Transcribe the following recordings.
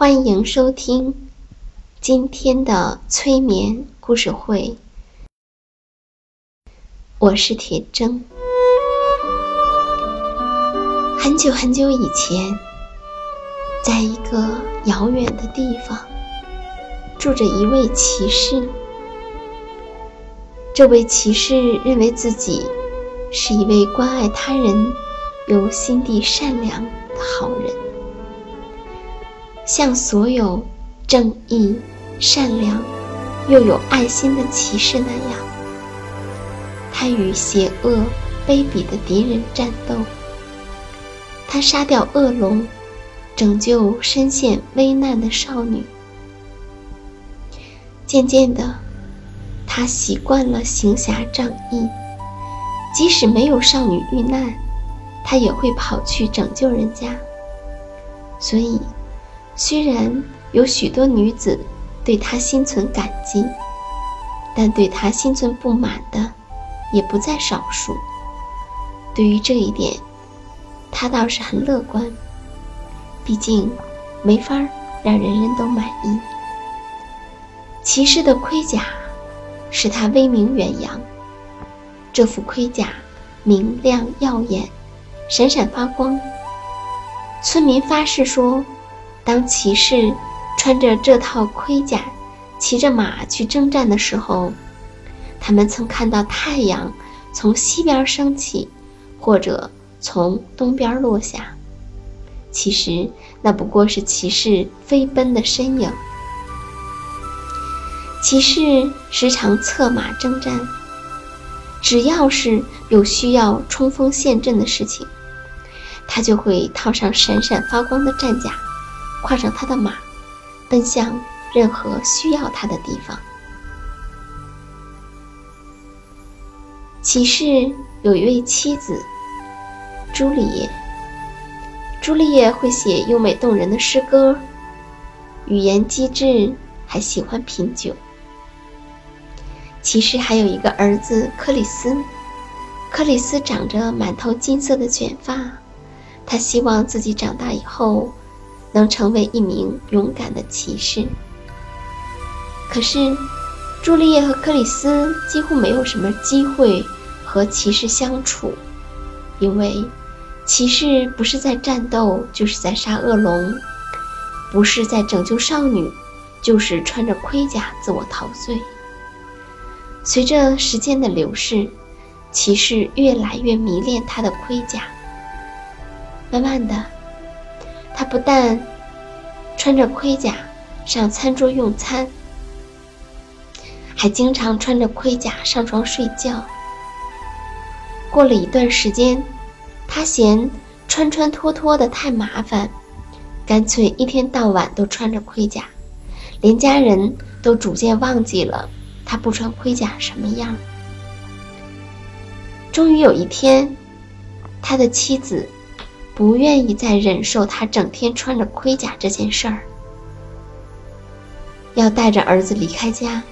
欢迎收听今天的催眠故事会，我是铁铮。很久很久以前，在一个遥远的地方，住着一位骑士。这位骑士认为自己是一位关爱他人、又心地善良的好人。像所有正义、善良又有爱心的骑士那样，他与邪恶、卑鄙的敌人战斗。他杀掉恶龙，拯救身陷危难的少女。渐渐的，他习惯了行侠仗义，即使没有少女遇难，他也会跑去拯救人家。所以。虽然有许多女子对他心存感激，但对他心存不满的也不在少数。对于这一点，他倒是很乐观。毕竟，没法让人人都满意。骑士的盔甲使他威名远扬。这副盔甲明亮耀眼，闪闪发光。村民发誓说。当骑士穿着这套盔甲，骑着马去征战的时候，他们曾看到太阳从西边升起，或者从东边落下。其实那不过是骑士飞奔的身影。骑士时常策马征战，只要是有需要冲锋陷阵的事情，他就会套上闪闪发光的战甲。跨上他的马，奔向任何需要他的地方。骑士有一位妻子，朱丽叶。朱丽叶会写优美动人的诗歌，语言机智，还喜欢品酒。骑士还有一个儿子克里斯，克里斯长着满头金色的卷发，他希望自己长大以后。能成为一名勇敢的骑士。可是，朱丽叶和克里斯几乎没有什么机会和骑士相处，因为骑士不是在战斗，就是在杀恶龙；不是在拯救少女，就是穿着盔甲自我陶醉。随着时间的流逝，骑士越来越迷恋他的盔甲。慢慢的。他不但穿着盔甲上餐桌用餐，还经常穿着盔甲上床睡觉。过了一段时间，他嫌穿穿脱脱的太麻烦，干脆一天到晚都穿着盔甲，连家人都逐渐忘记了他不穿盔甲什么样。终于有一天，他的妻子。不愿意再忍受他整天穿着盔甲这件事儿，要带着儿子离开家，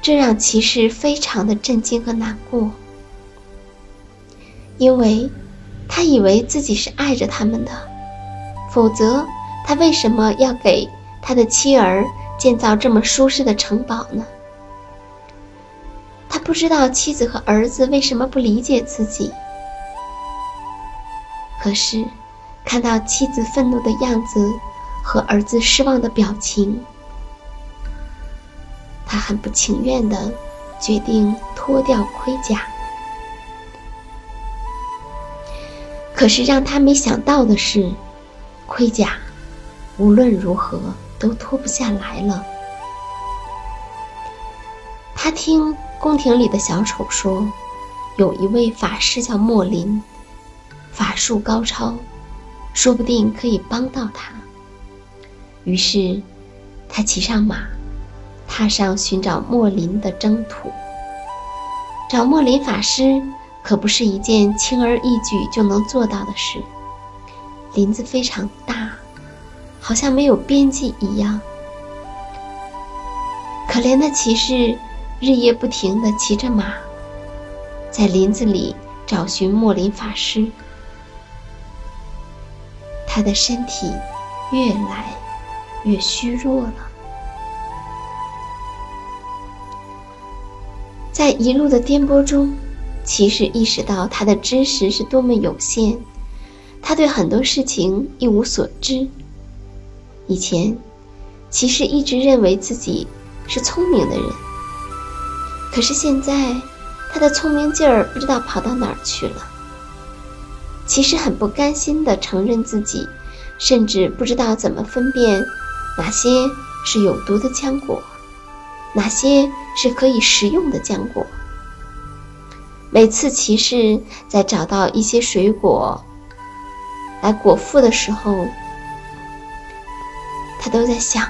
这让骑士非常的震惊和难过，因为他以为自己是爱着他们的，否则他为什么要给他的妻儿建造这么舒适的城堡呢？他不知道妻子和儿子为什么不理解自己。可是，看到妻子愤怒的样子和儿子失望的表情，他很不情愿的决定脱掉盔甲。可是让他没想到的是，盔甲无论如何都脱不下来了。他听宫廷里的小丑说，有一位法师叫莫林。法术高超，说不定可以帮到他。于是，他骑上马，踏上寻找莫林的征途。找莫林法师可不是一件轻而易举就能做到的事。林子非常大，好像没有边际一样。可怜的骑士日夜不停地骑着马，在林子里找寻莫林法师。他的身体越来越虚弱了，在一路的颠簸中，骑士意识到他的知识是多么有限，他对很多事情一无所知。以前，骑士一直认为自己是聪明的人，可是现在，他的聪明劲儿不知道跑到哪儿去了。其实很不甘心地承认自己，甚至不知道怎么分辨哪些是有毒的浆果，哪些是可以食用的浆果。每次骑士在找到一些水果来果腹的时候，他都在想：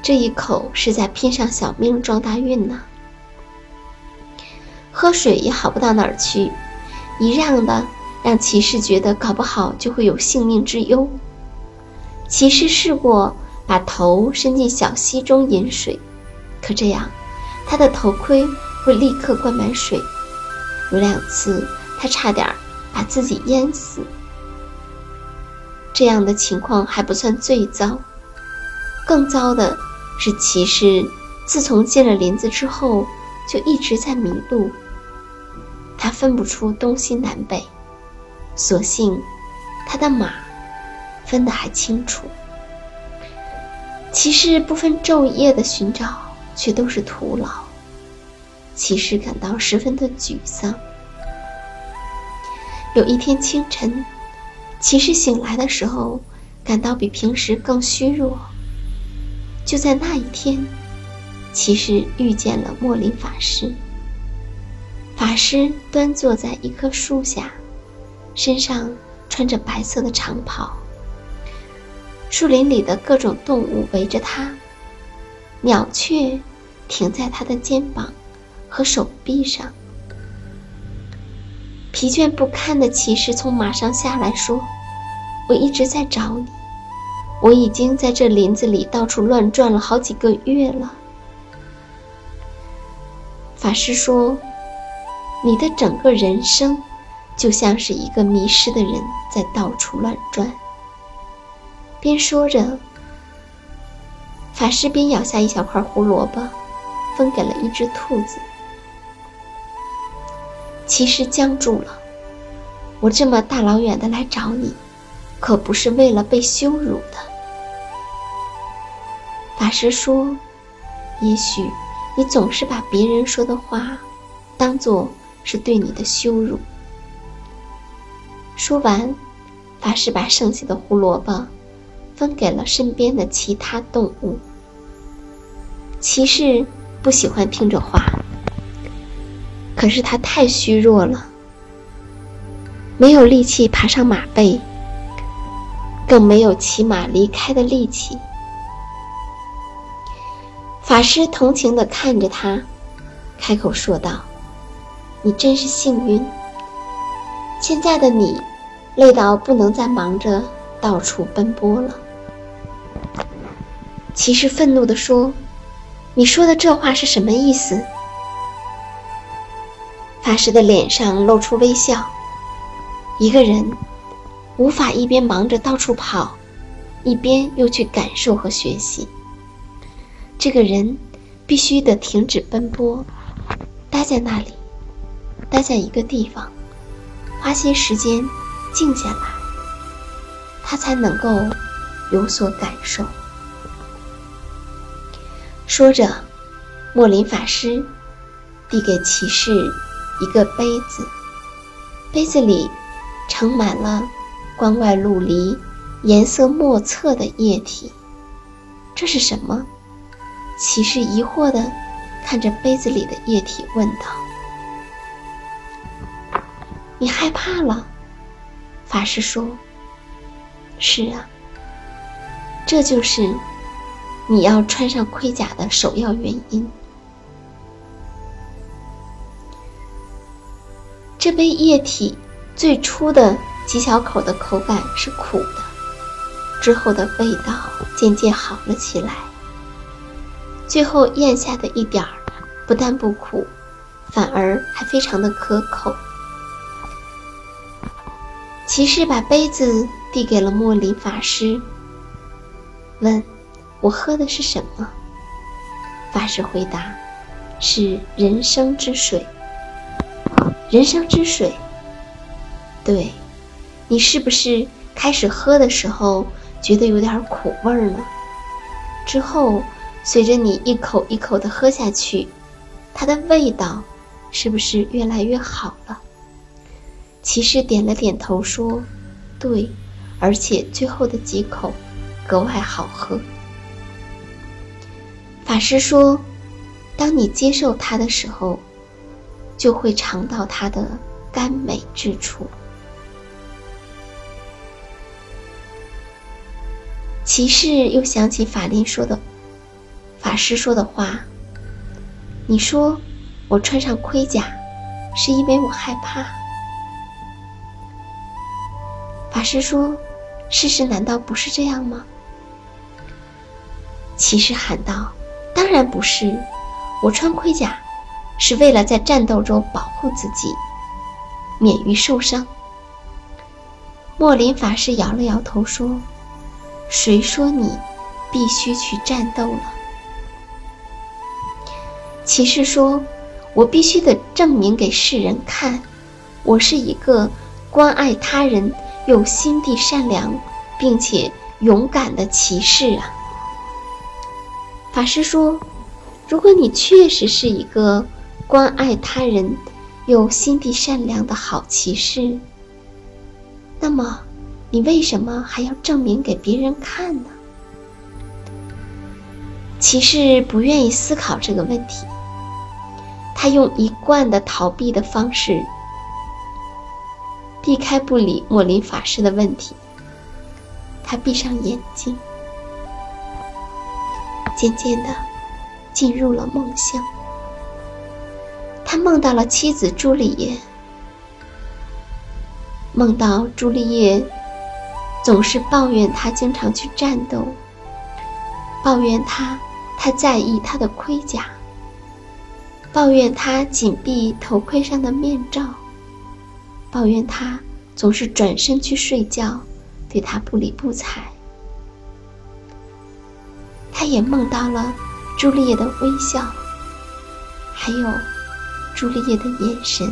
这一口是在拼上小命撞大运呢。喝水也好不到哪儿去，一样的。让骑士觉得搞不好就会有性命之忧。骑士试过把头伸进小溪中饮水，可这样，他的头盔会立刻灌满水。有两次，他差点把自己淹死。这样的情况还不算最糟，更糟的是，骑士自从进了林子之后，就一直在迷路。他分不出东西南北。所幸，他的马分得还清楚。骑士不分昼夜的寻找，却都是徒劳。骑士感到十分的沮丧。有一天清晨，骑士醒来的时候，感到比平时更虚弱。就在那一天，骑士遇见了莫林法师。法师端坐在一棵树下。身上穿着白色的长袍，树林里的各种动物围着他，鸟雀停在他的肩膀和手臂上。疲倦不堪的骑士从马上下来，说：“我一直在找你，我已经在这林子里到处乱转了好几个月了。”法师说：“你的整个人生。”就像是一个迷失的人在到处乱转。边说着，法师边咬下一小块胡萝卜，分给了一只兔子。其实僵住了。我这么大老远的来找你，可不是为了被羞辱的。法师说：“也许你总是把别人说的话，当做是对你的羞辱。”说完，法师把剩下的胡萝卜分给了身边的其他动物。骑士不喜欢听这话，可是他太虚弱了，没有力气爬上马背，更没有骑马离开的力气。法师同情地看着他，开口说道：“你真是幸运，现在的你。”累到不能再忙着到处奔波了。骑士愤怒地说：“你说的这话是什么意思？”法师的脸上露出微笑。一个人无法一边忙着到处跑，一边又去感受和学习。这个人必须得停止奔波，待在那里，待在一个地方，花些时间静下来，他才能够有所感受。说着，莫林法师递给骑士一个杯子，杯子里盛满了光怪陆离、颜色莫测的液体。这是什么？骑士疑惑地看着杯子里的液体，问道：“你害怕了？”法师说：“是啊，这就是。”你要穿上盔甲的首要原因。这杯液体最初的几小口的口感是苦的，之后的味道渐渐好了起来。最后咽下的一点儿，不但不苦，反而还非常的可口。骑士把杯子递给了莫林法师，问。我喝的是什么？法师回答：“是人生之水。”人生之水。对，你是不是开始喝的时候觉得有点苦味儿呢？之后，随着你一口一口的喝下去，它的味道是不是越来越好了？骑士点了点头说：“对，而且最后的几口格外好喝。”法师说：“当你接受它的时候，就会尝到它的甘美之处。”骑士又想起法林说的，法师说的话：“你说我穿上盔甲，是因为我害怕。”法师说：“事实难道不是这样吗？”骑士喊道。当然不是，我穿盔甲是为了在战斗中保护自己，免于受伤。莫林法师摇了摇头说：“谁说你必须去战斗了？”骑士说：“我必须得证明给世人看，我是一个关爱他人又心地善良并且勇敢的骑士啊！”法师说：“如果你确实是一个关爱他人又心地善良的好骑士，那么你为什么还要证明给别人看呢？”骑士不愿意思考这个问题，他用一贯的逃避的方式避开不理莫林法师的问题。他闭上眼睛。渐渐的，进入了梦乡。他梦到了妻子朱丽叶，梦到朱丽叶总是抱怨他经常去战斗，抱怨他太在意他的盔甲，抱怨他紧闭头盔上的面罩，抱怨他总是转身去睡觉，对他不理不睬。他也梦到了朱丽叶的微笑，还有朱丽叶的眼神。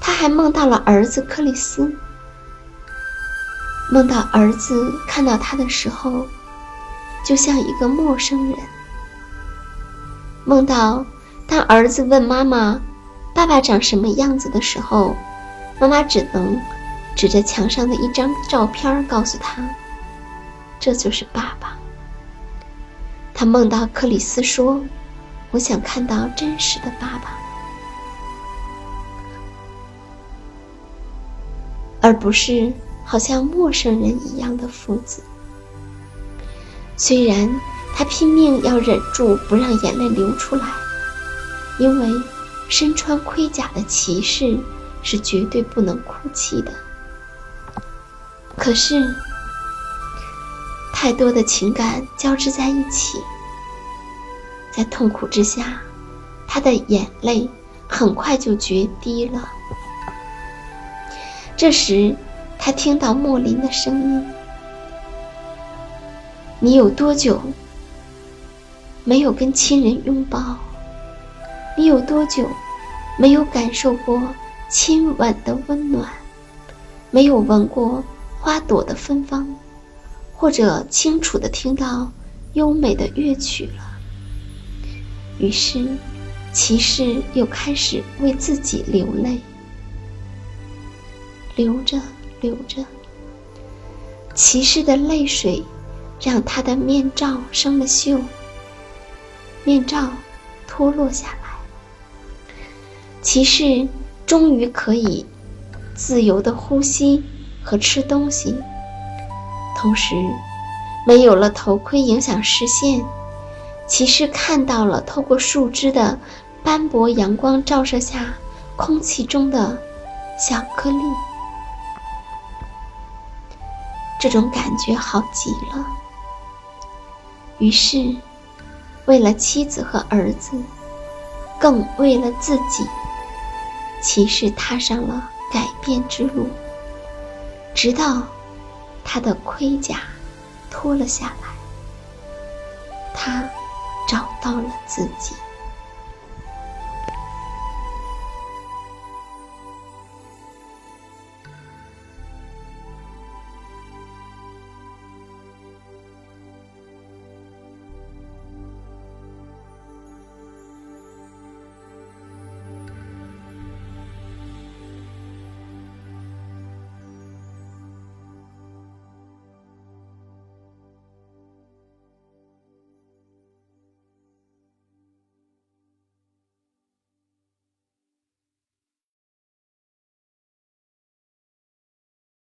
他还梦到了儿子克里斯，梦到儿子看到他的时候，就像一个陌生人。梦到当儿子问妈妈：“爸爸长什么样子”的时候，妈妈只能指着墙上的一张照片告诉他。这就是爸爸。他梦到克里斯说：“我想看到真实的爸爸，而不是好像陌生人一样的父子。”虽然他拼命要忍住不让眼泪流出来，因为身穿盔甲的骑士是绝对不能哭泣的。可是。太多的情感交织在一起，在痛苦之下，他的眼泪很快就决堤了。这时，他听到莫林的声音：“你有多久没有跟亲人拥抱？你有多久没有感受过亲吻的温暖？没有闻过花朵的芬芳，或者清楚的听到优美的乐曲了？于是，骑士又开始为自己流泪，流着流着，骑士的泪水让他的面罩生了锈，面罩脱落下来，骑士终于可以自由的呼吸和吃东西，同时没有了头盔影响视线。骑士看到了透过树枝的斑驳阳光照射下空气中的小颗粒，这种感觉好极了。于是，为了妻子和儿子，更为了自己，骑士踏上了改变之路，直到他的盔甲脱了下来，他。找到了自己。